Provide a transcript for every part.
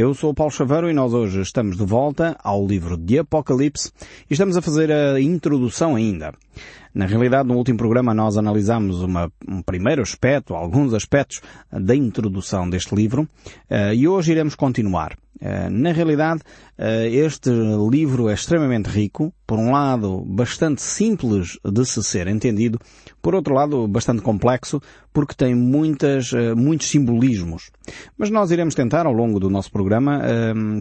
Eu sou o Paulo Chaveiro e nós hoje estamos de volta ao livro de Apocalipse e estamos a fazer a introdução ainda. Na realidade, no último programa nós analisámos uma, um primeiro aspecto, alguns aspectos da introdução deste livro uh, e hoje iremos continuar. Uh, na realidade, uh, este livro é extremamente rico, por um lado bastante simples de se ser entendido, por outro lado bastante complexo, porque tem muitas, muitos simbolismos. Mas nós iremos tentar, ao longo do nosso programa,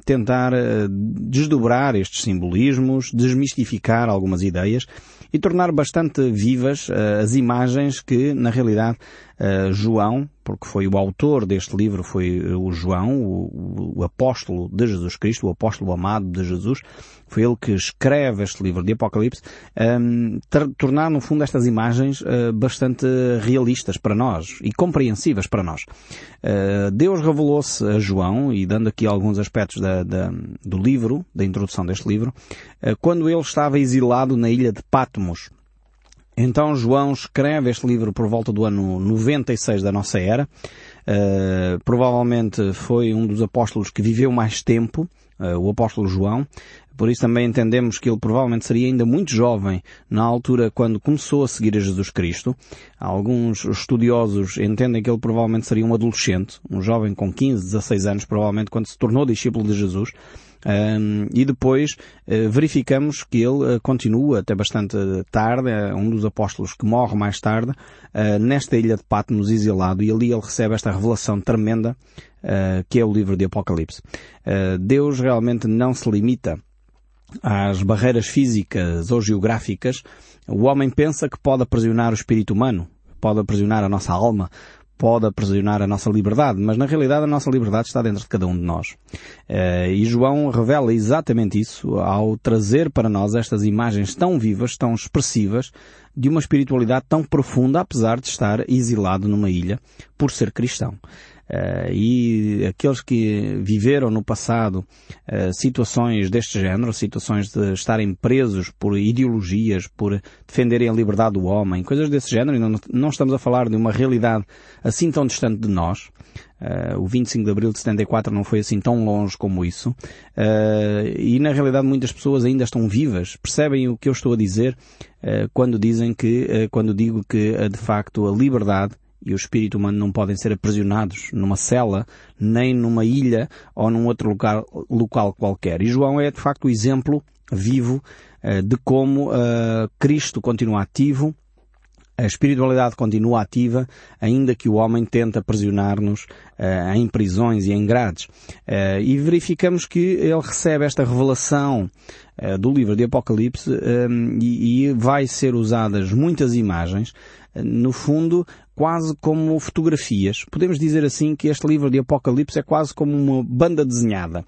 tentar desdobrar estes simbolismos, desmistificar algumas ideias e tornar bastante vivas uh, as imagens que, na realidade, uh, João, porque foi o autor deste livro, foi eh, o João, o, o, apóstolo de Jesus Cristo, o apóstolo amado de Jesus, foi ele que escreve este livro de Apocalipse, um, ehm, tornar no fundo estas imagens uh, bastante realistas para nós e compreensíveis para nós. Uh, Deus revelou-se a João, e dando aqui alguns aspectos da, da, do livro, da introdução deste livro, uh, quando ele estava exilado na ilha de Patmos. Então João escreve este livro por volta do ano 96 da nossa era. Uh, provavelmente foi um dos apóstolos que viveu mais tempo, uh, o apóstolo João. Por isso também entendemos que ele provavelmente seria ainda muito jovem na altura quando começou a seguir a Jesus Cristo. Alguns estudiosos entendem que ele provavelmente seria um adolescente, um jovem com 15, 16 anos, provavelmente quando se tornou discípulo de Jesus. Um, e depois uh, verificamos que ele uh, continua até bastante tarde, é um dos apóstolos que morre mais tarde, uh, nesta ilha de Patmos exilado, e ali ele recebe esta revelação tremenda que é o livro de Apocalipse. Deus realmente não se limita às barreiras físicas ou geográficas. O homem pensa que pode aprisionar o espírito humano, pode aprisionar a nossa alma, pode aprisionar a nossa liberdade, mas na realidade a nossa liberdade está dentro de cada um de nós. Uh, e João revela exatamente isso ao trazer para nós estas imagens tão vivas, tão expressivas, de uma espiritualidade tão profunda, apesar de estar exilado numa ilha por ser cristão. Uh, e aqueles que viveram no passado uh, situações deste género, situações de estarem presos por ideologias, por defenderem a liberdade do homem, coisas desse género, não, não estamos a falar de uma realidade assim tão distante de nós. Uh, o 25 de Abril de 74 não foi assim tão longe como isso. e na realidade muitas pessoas ainda estão vivas, percebem o que eu estou a dizer quando dizem que, quando digo que de facto a liberdade e o espírito humano não podem ser aprisionados numa cela, nem numa ilha ou num outro local, local qualquer. E João é de facto o exemplo vivo uh, de como uh, Cristo continua ativo, a espiritualidade continua ativa, ainda que o homem tente aprisionar-nos uh, em prisões e em grades. Uh, e verificamos que ele recebe esta revelação uh, do livro de Apocalipse e, e vai ser usadas muitas imagens no fundo, quase como fotografias. Podemos dizer assim que este livro de Apocalipse é quase como uma banda desenhada,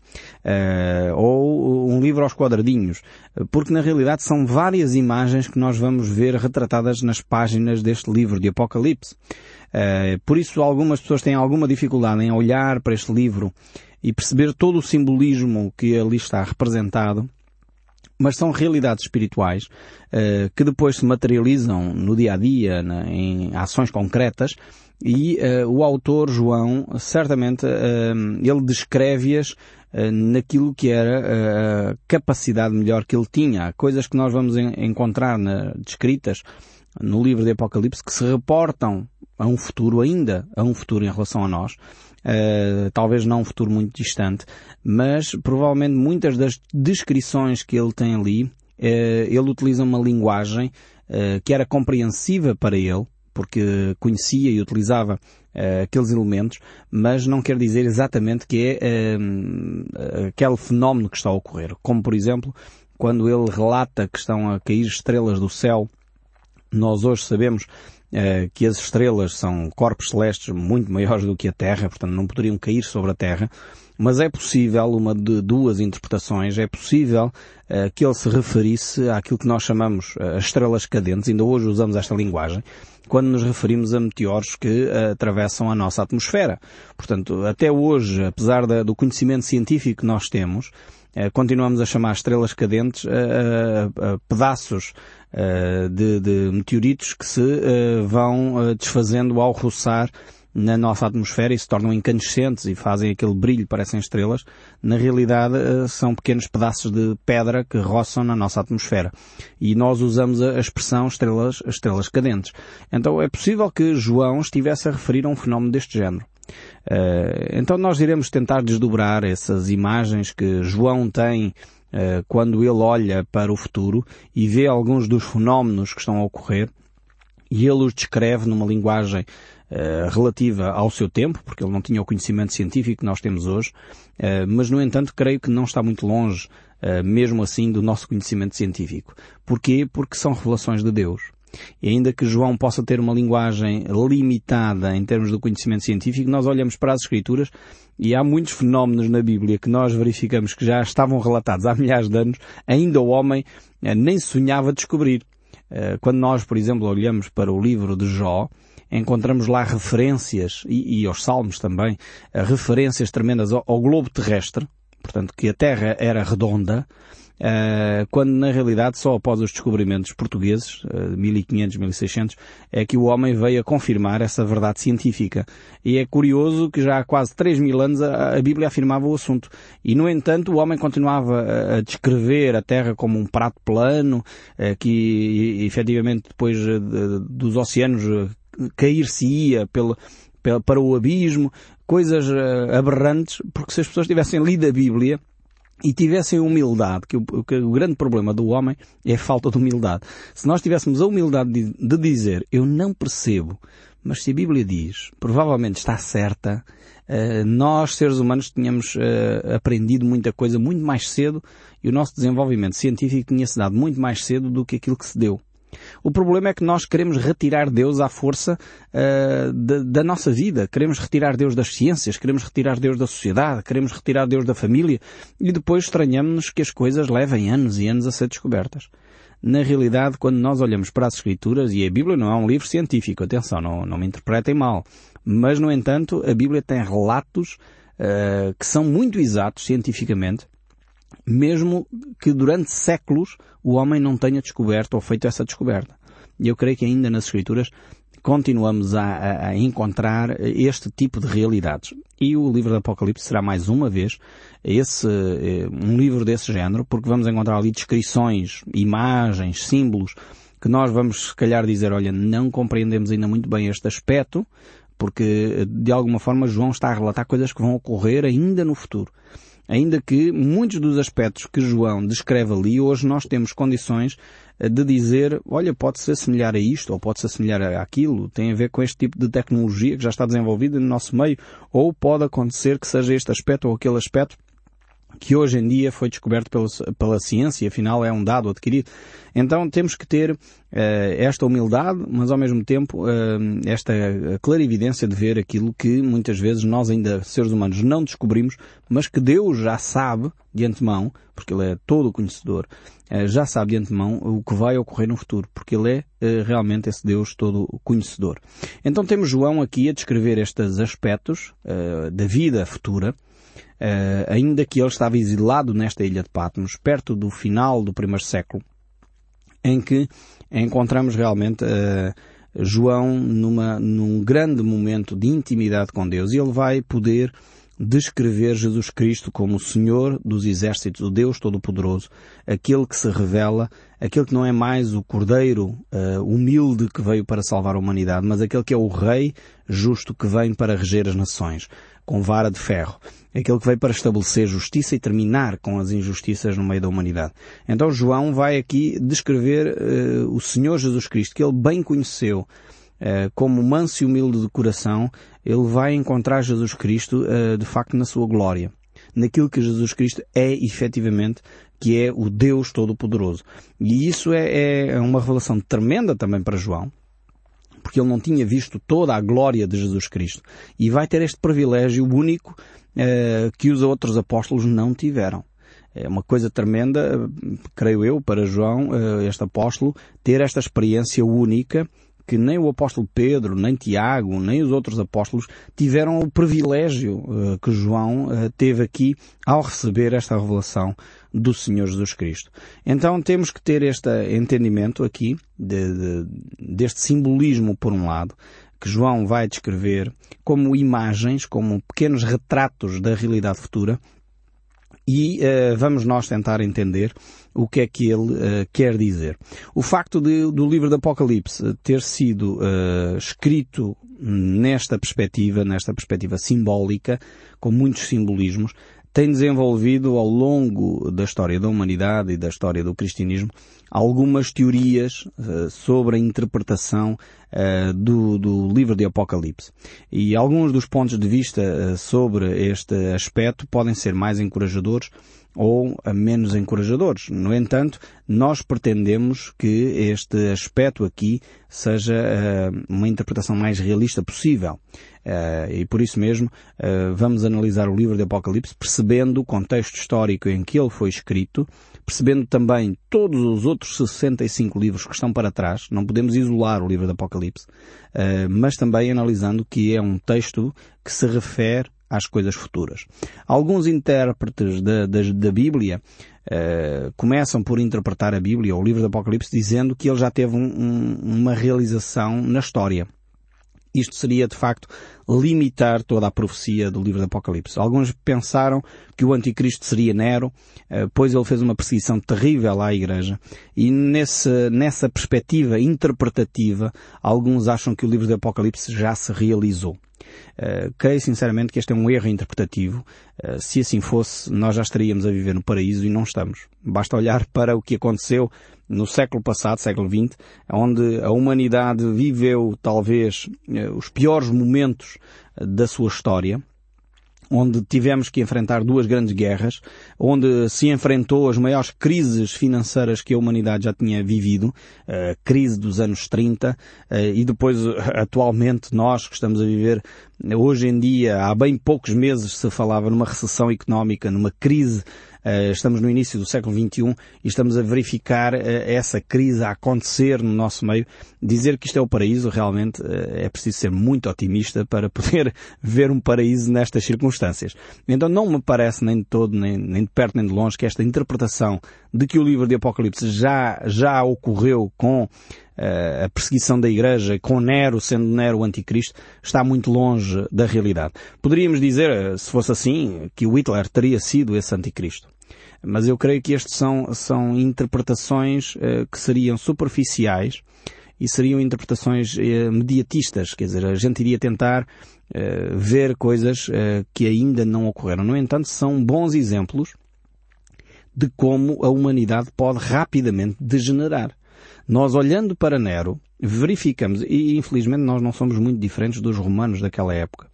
uh, ou um livro aos quadradinhos, porque na realidade são várias imagens que nós vamos ver retratadas nas páginas deste livro de Apocalipse. Uh, por isso algumas pessoas têm alguma dificuldade em olhar para este livro e perceber todo o simbolismo que ali está representado, mas são realidades espirituais uh, que depois se materializam no dia a dia, em ações concretas, e uh, o autor João, certamente, uh, ele descreve-as naquilo que era a capacidade melhor que ele tinha. Coisas que nós vamos en encontrar na, descritas no livro de Apocalipse que se reportam a um futuro ainda, a um futuro em relação a nós. Uh, talvez não um futuro muito distante, mas provavelmente muitas das descrições que ele tem ali, uh, ele utiliza uma linguagem uh, que era compreensiva para ele, porque conhecia e utilizava aqueles elementos, mas não quer dizer exatamente que é aquele fenómeno que está a ocorrer. Como por exemplo, quando ele relata que estão a cair estrelas do céu, nós hoje sabemos que as estrelas são corpos celestes muito maiores do que a Terra, portanto não poderiam cair sobre a Terra, mas é possível, uma de duas interpretações, é possível uh, que ele se referisse àquilo que nós chamamos as estrelas cadentes, ainda hoje usamos esta linguagem, quando nos referimos a meteoros que atravessam a nossa atmosfera. Portanto, até hoje, apesar do conhecimento científico que nós temos, continuamos a chamar estrelas cadentes a, pedaços de, de, meteoritos que se uh, vão uh, desfazendo ao roçar na nossa atmosfera e se tornam incandescentes e fazem aquele brilho, parecem estrelas, na realidade eh, são pequenos pedaços de pedra que roçam na nossa atmosfera. E nós usamos a expressão estrelas, estrelas cadentes. Então é possível que João estivesse a referir a um fenómeno deste género. Então nós iremos tentar desdobrar essas imagens que João tem quando ele olha para o futuro e vê alguns dos fenómenos que estão a ocorrer e ele os descreve numa linguagem uh, relativa ao seu tempo, porque ele não tinha o conhecimento científico que nós temos hoje, mas no entanto creio que não está muito longe, mesmo assim, do nosso conhecimento científico. Porquê? Porque são revelações de Deus. E ainda que João possa ter uma linguagem limitada em termos do conhecimento científico, nós olhamos para as Escrituras e há muitos fenómenos na Bíblia que nós verificamos que já estavam relatados há milhares de anos, ainda o homem eh, nem sonhava descobrir. Eh, quando nós, por exemplo, olhamos para o livro de Jó, encontramos lá referências, e, e aos Salmos também, eh, referências tremendas ao, ao globo terrestre, portanto que a Terra era redonda, quando na realidade só após os descobrimentos portugueses, uh, 1500, 1600, é que o homem veio a confirmar essa verdade científica. E é curioso que já há quase 3 mil anos a, Bíblia afirmava o assunto. E no entanto o homem continuava a, descrever a Terra como um prato plano, uh, que efetivamente depois de, dos oceanos cair-se-ia pelo, para o abismo, coisas aberrantes, porque se as pessoas tivessem lido a Bíblia, e tivessem humildade, que o, que o, grande problema do homem é a falta de humildade. Se nós tivéssemos a humildade de, de, dizer, eu não percebo, mas se a Bíblia diz, provavelmente está certa, uh, nós, seres humanos, tínhamos uh, aprendido muita coisa muito mais cedo e o nosso desenvolvimento científico tinha-se dado muito mais cedo do que aquilo que se deu. O problema é que nós queremos retirar Deus à força uh, da, da, nossa vida. Queremos retirar Deus das ciências, queremos retirar Deus da sociedade, queremos retirar Deus da família e depois estranhamos que as coisas levem anos e anos a ser descobertas. Na realidade, quando nós olhamos para as Escrituras, e a Bíblia não é um livro científico, atenção, não, não me interpretem mal, mas no entanto a Bíblia tem relatos uh, que são muito exatos cientificamente mesmo que durante séculos o homem não tenha descoberto ou feito essa descoberta. E eu creio que ainda nas Escrituras continuamos a, a, encontrar este tipo de realidades. E o livro do Apocalipse será mais uma vez esse, eh, um livro desse género, porque vamos encontrar ali descrições, imagens, símbolos, que nós vamos se calhar dizer, olha, não compreendemos ainda muito bem este aspecto, porque de alguma forma João está a relatar coisas que vão ocorrer ainda no futuro. Ainda que muitos dos aspectos que João descreve ali, hoje nós temos condições eh, de dizer, olha, pode-se assemelhar a isto, ou pode-se assemelhar a aquilo, tem a ver com este tipo de tecnologia que já está desenvolvida no nosso meio, ou pode acontecer que seja este aspecto ou aquele aspecto que hoje em dia foi descoberto pela, pela ciência, afinal é um dado adquirido. Então temos que ter uh, esta humildade, mas ao mesmo tempo uh, esta clarividência de ver aquilo que muitas vezes nós ainda, seres humanos, não descobrimos, mas que Deus já sabe de antemão, porque Ele é todo conhecedor, uh, já sabe de antemão o que vai ocorrer no futuro, porque Ele é realmente esse Deus todo conhecedor. Então temos João aqui a descrever estes aspectos da vida futura, Uh, ainda que ele estava exilado nesta ilha de Patmos, perto do final do primeiro século, em que encontramos realmente uh, João numa, num grande momento de intimidade com Deus. E ele vai poder descrever Jesus Cristo como o Senhor dos exércitos, o Deus Todo-Poderoso, aquele que se revela, aquele que não é mais o Cordeiro uh, humilde que veio para salvar a humanidade, mas aquele que é o Rei justo que vem para reger as nações com vara de ferro. Aquele que veio para estabelecer justiça e terminar com as injustiças no meio da humanidade. Então João vai aqui descrever uh, o Senhor Jesus Cristo, que ele bem conheceu, uh, como manso e humilde de coração, ele vai encontrar Jesus Cristo, de facto, na sua glória. Naquilo que Jesus Cristo é efetivamente, que é o Deus Todo-Poderoso. E isso é, é uma revelação tremenda também para João, porque ele não tinha visto toda a glória de Jesus Cristo. E vai ter este privilégio único uh, que os outros apóstolos não tiveram. É uma coisa tremenda, creio eu, para João, uh, este apóstolo, ter esta experiência única que nem o apóstolo Pedro, nem Tiago, nem os outros apóstolos tiveram o privilégio uh, que João uh, teve aqui ao receber esta revelação do Senhor Jesus Cristo. Então temos que ter este entendimento aqui de, de, deste simbolismo por um lado, que João vai descrever como imagens, como pequenos retratos da realidade futura e uh, vamos nós tentar entender o que é que ele uh, quer dizer. O facto de, do livro do Apocalipse ter sido uh, escrito nesta perspectiva, nesta perspectiva simbólica, com muitos simbolismos, tem desenvolvido ao longo da história da humanidade e da história do cristianismo algumas teorias uh, sobre a interpretação uh, do, do, livro de Apocalipse. E alguns dos pontos de vista uh, sobre este aspecto podem ser mais encorajadores ou menos encorajadores. No entanto, nós pretendemos que este aspecto aqui seja uma interpretação mais realista possível. Uh, e por isso mesmo uh, vamos analisar o livro de Apocalipse percebendo o contexto histórico em que ele foi escrito, percebendo também todos os outros 65 livros que estão para trás. Não podemos isolar o livro de Apocalipse, mas também analisando que é um texto que se refere às coisas futuras. Alguns intérpretes da, da, da Bíblia uh, começam por interpretar a Bíblia, ou o livro do Apocalipse, dizendo que ele já teve um, um, uma realização na história. Isto seria, de facto, limitar toda a profecia do livro do Apocalipse. Alguns pensaram que o anticristo seria Nero, eh, pois ele fez uma perseguição terrível à igreja. E nesse, nessa perspectiva interpretativa, alguns acham que o livro do Apocalipse já se realizou. Uh, creio sinceramente que este é um erro interpretativo. Uh, se assim fosse, nós já estaríamos a viver no paraíso e não estamos. Basta olhar para o que aconteceu no século passado, século XX, onde a humanidade viveu talvez uh, os piores momentos da sua história, onde tivemos que enfrentar duas grandes guerras, onde se enfrentou as maiores crises financeiras que a humanidade já tinha vivido, a crise dos anos 30, eh, e depois atualmente nós que estamos a viver hoje em dia, há bem poucos meses se falava numa recessão económica, numa crise eh, estamos no início do século XXI e estamos a verificar eh, essa crise a acontecer no nosso meio. Dizer que isto é o paraíso realmente eh, é preciso ser muito otimista para poder ver um paraíso nestas circunstâncias. Então não me parece nem de todo, nem, nem de perto nem de longe que esta interpretação de que o livro de Apocalipse já, já ocorreu com a perseguição da Igreja com Nero sendo Nero o anticristo está muito longe da realidade. Poderíamos dizer, se fosse assim, que o Hitler teria sido esse anticristo. Mas eu creio que estes são, são interpretações uh, que seriam superficiais e seriam interpretações mediatistas, quer dizer, a gente iria tentar ver coisas que ainda não ocorreram. No entanto, são bons exemplos de como a humanidade pode rapidamente degenerar. Nós olhando para Nero, verificamos, e infelizmente nós não somos muito diferentes dos romanos daquela época,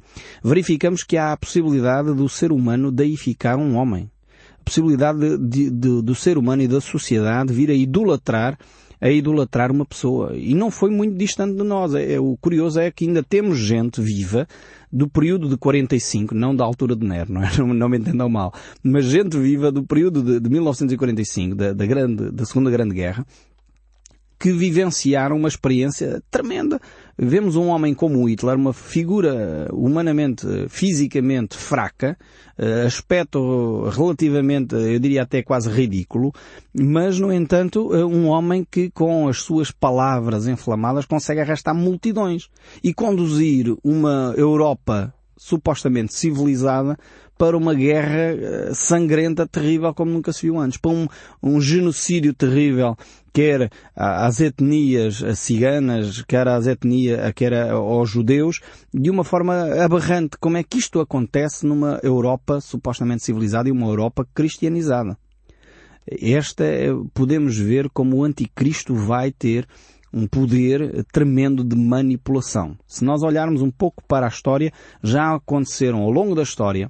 verificamos que há a possibilidade do ser humano deificar um homem possibilidade de, de, de, do ser humano e da sociedade vir a idolatrar a idolatrar uma pessoa. E não foi muito distante de nós. É, é, o curioso é que ainda temos gente viva do período de 45, não da altura de Nero, não, é? não, não me entendam mal, mas gente viva do período de, de 1945, da, da, grande, da Segunda Grande Guerra, que vivenciaram uma experiência tremenda. Vemos um homem como Hitler, uma figura humanamente, fisicamente fraca, eh, aspecto relativamente, eu diria até quase ridículo, mas no entanto eh, um homem que com as suas palavras inflamadas consegue arrastar multidões e conduzir uma Europa supostamente civilizada para uma guerra eh, sangrenta, terrível, como nunca se viu antes, para um, um genocídio terrível, quer às etnias ciganas, quer às etnias, quer aos judeus, de uma forma aberrante. Como é que isto acontece numa Europa supostamente civilizada e uma Europa cristianizada? Esta eh, podemos ver como o anticristo vai ter um poder tremendo de manipulação. Se nós olharmos um pouco para a história, já aconteceram ao longo da história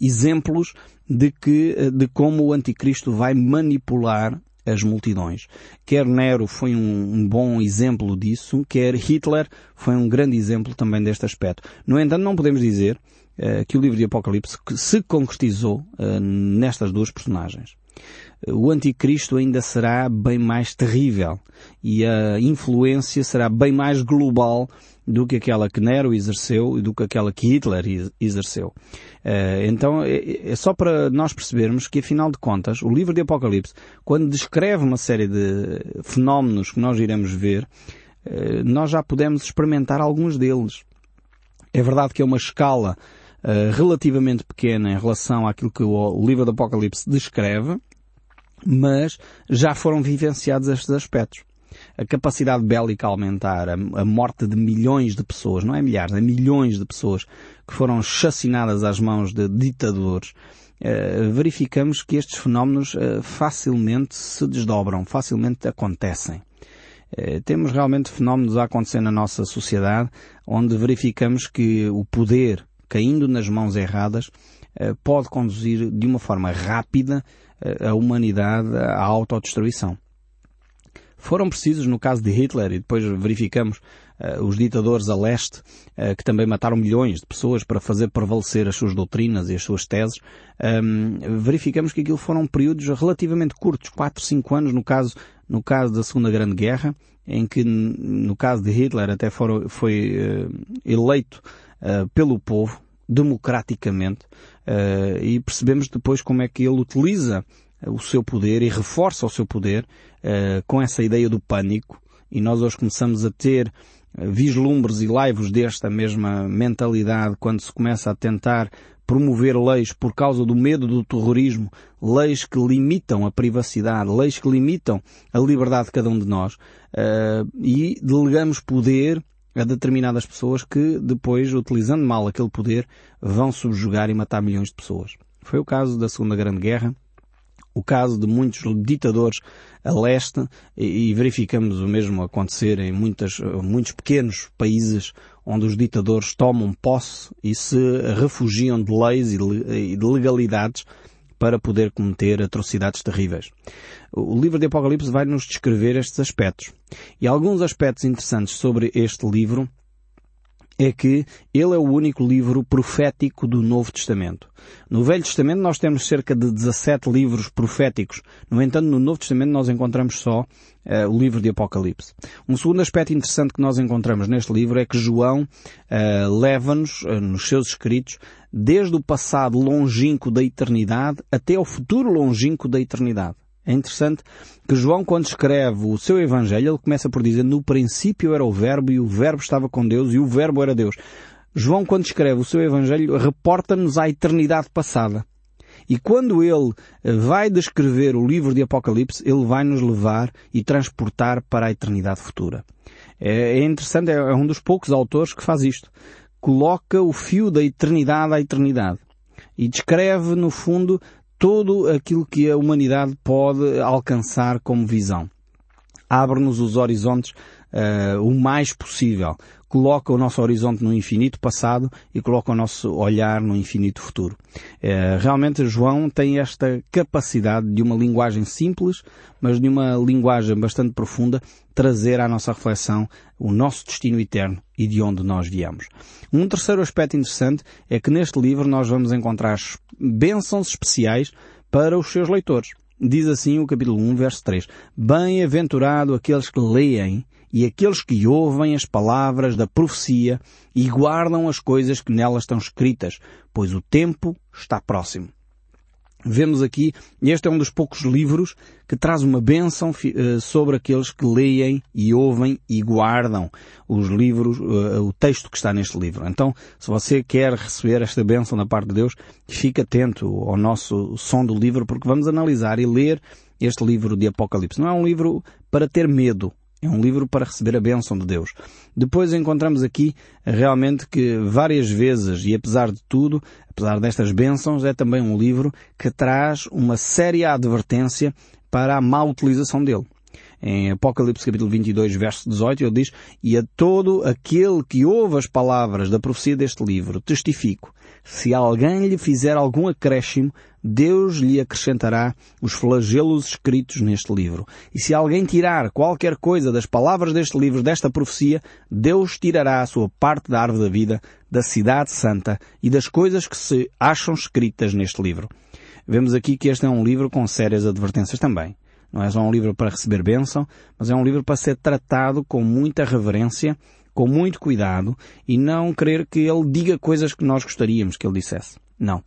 exemplos de que, de como o anticristo vai manipular as multidões. Quer Nero foi um, bom exemplo disso, quer Hitler foi um grande exemplo também deste aspecto. No entanto, não podemos dizer uh, que o livro de Apocalipse se concretizou uh, nestas duas personagens o anticristo ainda será bem mais terrível e a influência será bem mais global do que aquela que Nero exerceu e do que aquela que Hitler exerceu. Eh, então é, é só para nós percebermos que, afinal de contas, o livro de Apocalipse, quando descreve uma série de fenómenos que nós iremos ver, nós já pudemos experimentar alguns deles. É verdade que é uma escala uh, relativamente pequena em relação àquilo que o, o livro do Apocalipse descreve, mas já foram vivenciados estes aspectos. A capacidade bélica a aumentar, a, a, morte de milhões de pessoas, não é milhares, é milhões de pessoas que foram chacinadas às mãos de ditadores, uh, verificamos que estes fenómenos uh, facilmente se desdobram, facilmente acontecem. Eh, temos realmente fenómenos a acontecer na nossa sociedade onde verificamos que o poder caindo nas mãos erradas pode conduzir de uma forma rápida a humanidade à autodestruição. Foram precisos, no caso de Hitler, e depois verificamos uh, os ditadores a leste, uh, que também mataram milhões de pessoas para fazer prevalecer as suas doutrinas e as suas teses, um, verificamos que aquilo foram períodos relativamente curtos, 4, 5 anos no caso no caso da Segunda Grande Guerra, em que no caso de Hitler até for, foi uh, eleito pelo povo, democraticamente, e percebemos depois como é que ele utiliza o seu poder e reforça o seu poder com essa ideia do pânico, e nós hoje começamos a ter vislumbres e laivos desta mesma mentalidade quando se começa a tentar promover leis por causa do medo do terrorismo, leis que limitam a privacidade, leis que limitam a liberdade de cada um de nós, uh, e delegamos poder a determinadas pessoas que depois, utilizando mal aquele poder, vão subjugar e matar milhões de pessoas. Foi o caso da Segunda Grande Guerra, o caso de muitos ditadores a leste e, verificamos o mesmo acontecer em muitas, muitos pequenos países onde os ditadores tomam posse e se refugiam de leis e de legalidades para poder cometer atrocidades terríveis. O livro de Apocalipse vai nos descrever estes aspectos. E alguns aspectos interessantes sobre este livro é que ele é o único livro profético do Novo Testamento. No Velho Testamento nós temos cerca de 17 livros proféticos. No entanto, no Novo Testamento nós encontramos só uh, o livro de Apocalipse. Um segundo aspecto interessante que nós encontramos neste livro é que João uh, leva-nos, uh, nos seus escritos, desde o passado longínquo da eternidade até ao futuro longínquo da eternidade. É interessante que João, quando escreve o seu Evangelho, ele começa por dizer, no princípio era o Verbo e o Verbo estava com Deus e o Verbo era Deus. João, quando escreve o seu Evangelho, reporta-nos à eternidade passada. E quando ele vai descrever o livro de Apocalipse, ele vai nos levar e transportar para a eternidade futura. É, é interessante, é, é um dos poucos autores que faz isto. Coloca o fio da eternidade à eternidade. E descreve, no fundo, todo aquilo que a humanidade pode alcançar como visão. Abre-nos os horizontes uh, o mais possível. Coloca o nosso horizonte no infinito passado e coloca o nosso olhar no infinito futuro. Uh, realmente João tem esta capacidade de uma linguagem simples, mas de uma linguagem bastante profunda, trazer à nossa reflexão o nosso destino eterno e de onde nós viemos. Um terceiro aspecto interessante é que neste livro nós vamos encontrar bênçãos especiais para os seus leitores. Diz assim o capítulo 1, verso 3. Bem-aventurado aqueles que leem e aqueles que ouvem as palavras da profecia e guardam as coisas que nelas estão escritas, pois o tempo está próximo vemos aqui, este é um dos poucos livros que traz uma bênção eh, sobre aqueles que leem e ouvem e guardam os livros, eh, o texto que está neste livro. Então, se você quer receber esta bênção da parte de Deus, fique atento ao nosso som do livro, porque vamos analisar e ler este livro de Apocalipse. Não é um livro para ter medo, é um livro para receber a bênção de Deus. Depois encontramos aqui realmente que várias vezes, e apesar de tudo, apesar destas bênçãos, é também um livro que traz uma séria advertência para a má utilização dele. Em Apocalipse capítulo 22, verso 18, ele diz, E a todo aquele que ouve as palavras da profecia deste livro, testifico, se alguém lhe fizer algum acréscimo, Deus lhe acrescentará os flagelos escritos neste livro. E se alguém tirar qualquer coisa das palavras deste livro, desta profecia, Deus tirará a sua parte da árvore da vida, da cidade santa e das coisas que se acham escritas neste livro. Vemos aqui que este é um livro com sérias advertências também. Não é só um livro para receber bênção, mas é um livro para ser tratado com muita reverência, com muito cuidado e não querer que ele diga coisas que nós gostaríamos que ele dissesse. Não.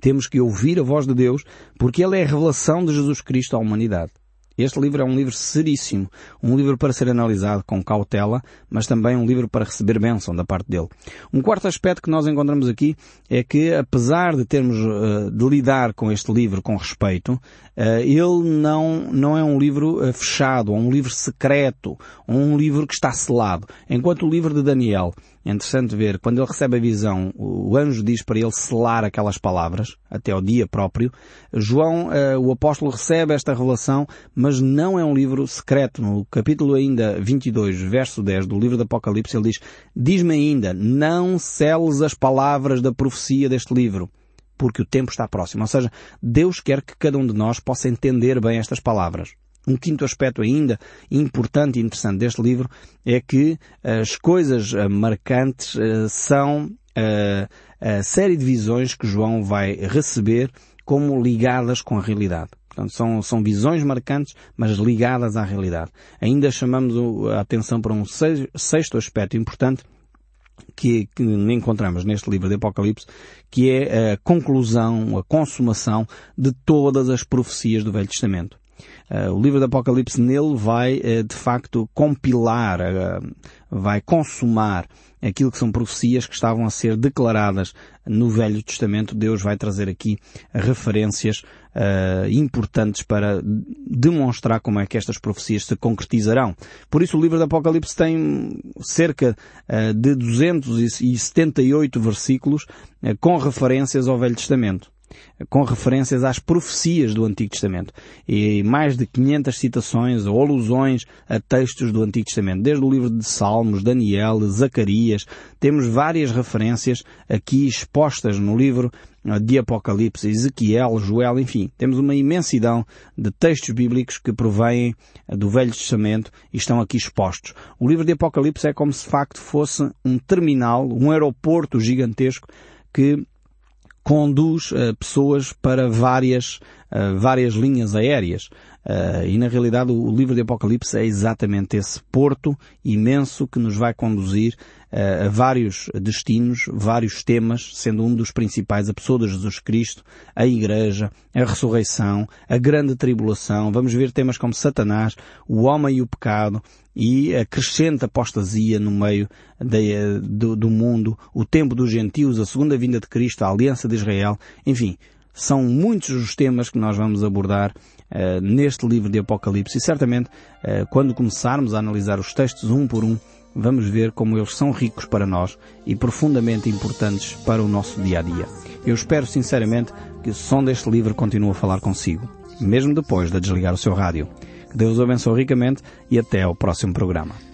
Temos que ouvir a voz de Deus porque Ele é a revelação de Jesus Cristo à humanidade. Este livro é um livro seríssimo, um livro para ser analisado com cautela, mas também um livro para receber bênção da parte dele. Um quarto aspecto que nós encontramos aqui é que, apesar de termos uh, de lidar com este livro com respeito, uh, ele não, não é um livro uh, fechado, um livro secreto, um livro que está selado. Enquanto o livro de Daniel é interessante ver, quando ele recebe a visão, o anjo diz para ele selar aquelas palavras, até ao dia próprio. João, uh, o apóstolo, recebe esta revelação, mas não é um livro secreto. No capítulo ainda 22, verso 10 do livro do Apocalipse, ele diz, diz-me ainda, não seles as palavras da profecia deste livro porque o tempo está próximo. Ou seja, Deus quer que cada um de nós possa entender bem estas palavras. Um quinto aspecto ainda importante e interessante deste livro é que as coisas eh, marcantes eh, são eh, a série de visões que João vai receber como ligadas com a realidade. Portanto, são, são visões marcantes, mas ligadas à realidade. Ainda chamamos a atenção para um sexto aspecto importante que, que encontramos neste livro de Apocalipse, que é a conclusão, a consumação de todas as profecias do Velho Testamento. Uh, o livro do Apocalipse nele vai, uh, de facto, compilar, uh, vai consumar aquilo que são profecias que estavam a ser declaradas no Velho Testamento. Deus vai trazer aqui referências importantes para demonstrar como é que estas profecias se concretizarão. Por isso o livro do Apocalipse tem cerca de 278 versículos com referências ao Velho Testamento com referências às profecias do Antigo Testamento. E mais de 500 citações ou alusões a textos do Antigo Testamento. Desde o livro de Salmos, Daniel, Zacarias. Temos várias referências aqui expostas no livro de Apocalipse, Ezequiel, Joel, enfim. Temos uma imensidão de textos bíblicos que provêm do Velho Testamento e estão aqui expostos. O livro de Apocalipse é como se de facto fosse um terminal, um aeroporto gigantesco que conduz uh, pessoas para várias, uh, várias linhas aéreas. Uh, e na realidade o, livro de Apocalipse é exatamente esse porto imenso que nos vai conduzir a vários destinos, vários temas, sendo um dos principais a pessoa de Jesus Cristo, a Igreja, a ressurreição, a grande tribulação. Vamos ver temas como Satanás, o homem e o pecado e a crescente apostasia no meio de, do, do mundo, o tempo dos gentios, a segunda vinda de Cristo, a aliança de Israel, enfim, são muitos os temas que nós vamos abordar uh, neste livro de Apocalipse e certamente uh, quando começarmos a analisar os textos um por um, vamos ver como eles são ricos para nós e profundamente importantes para o nosso dia a dia. Eu espero sinceramente que o som deste livro continue a falar consigo, mesmo depois de desligar o seu rádio. Que Deus o abençoe ricamente e até ao próximo programa.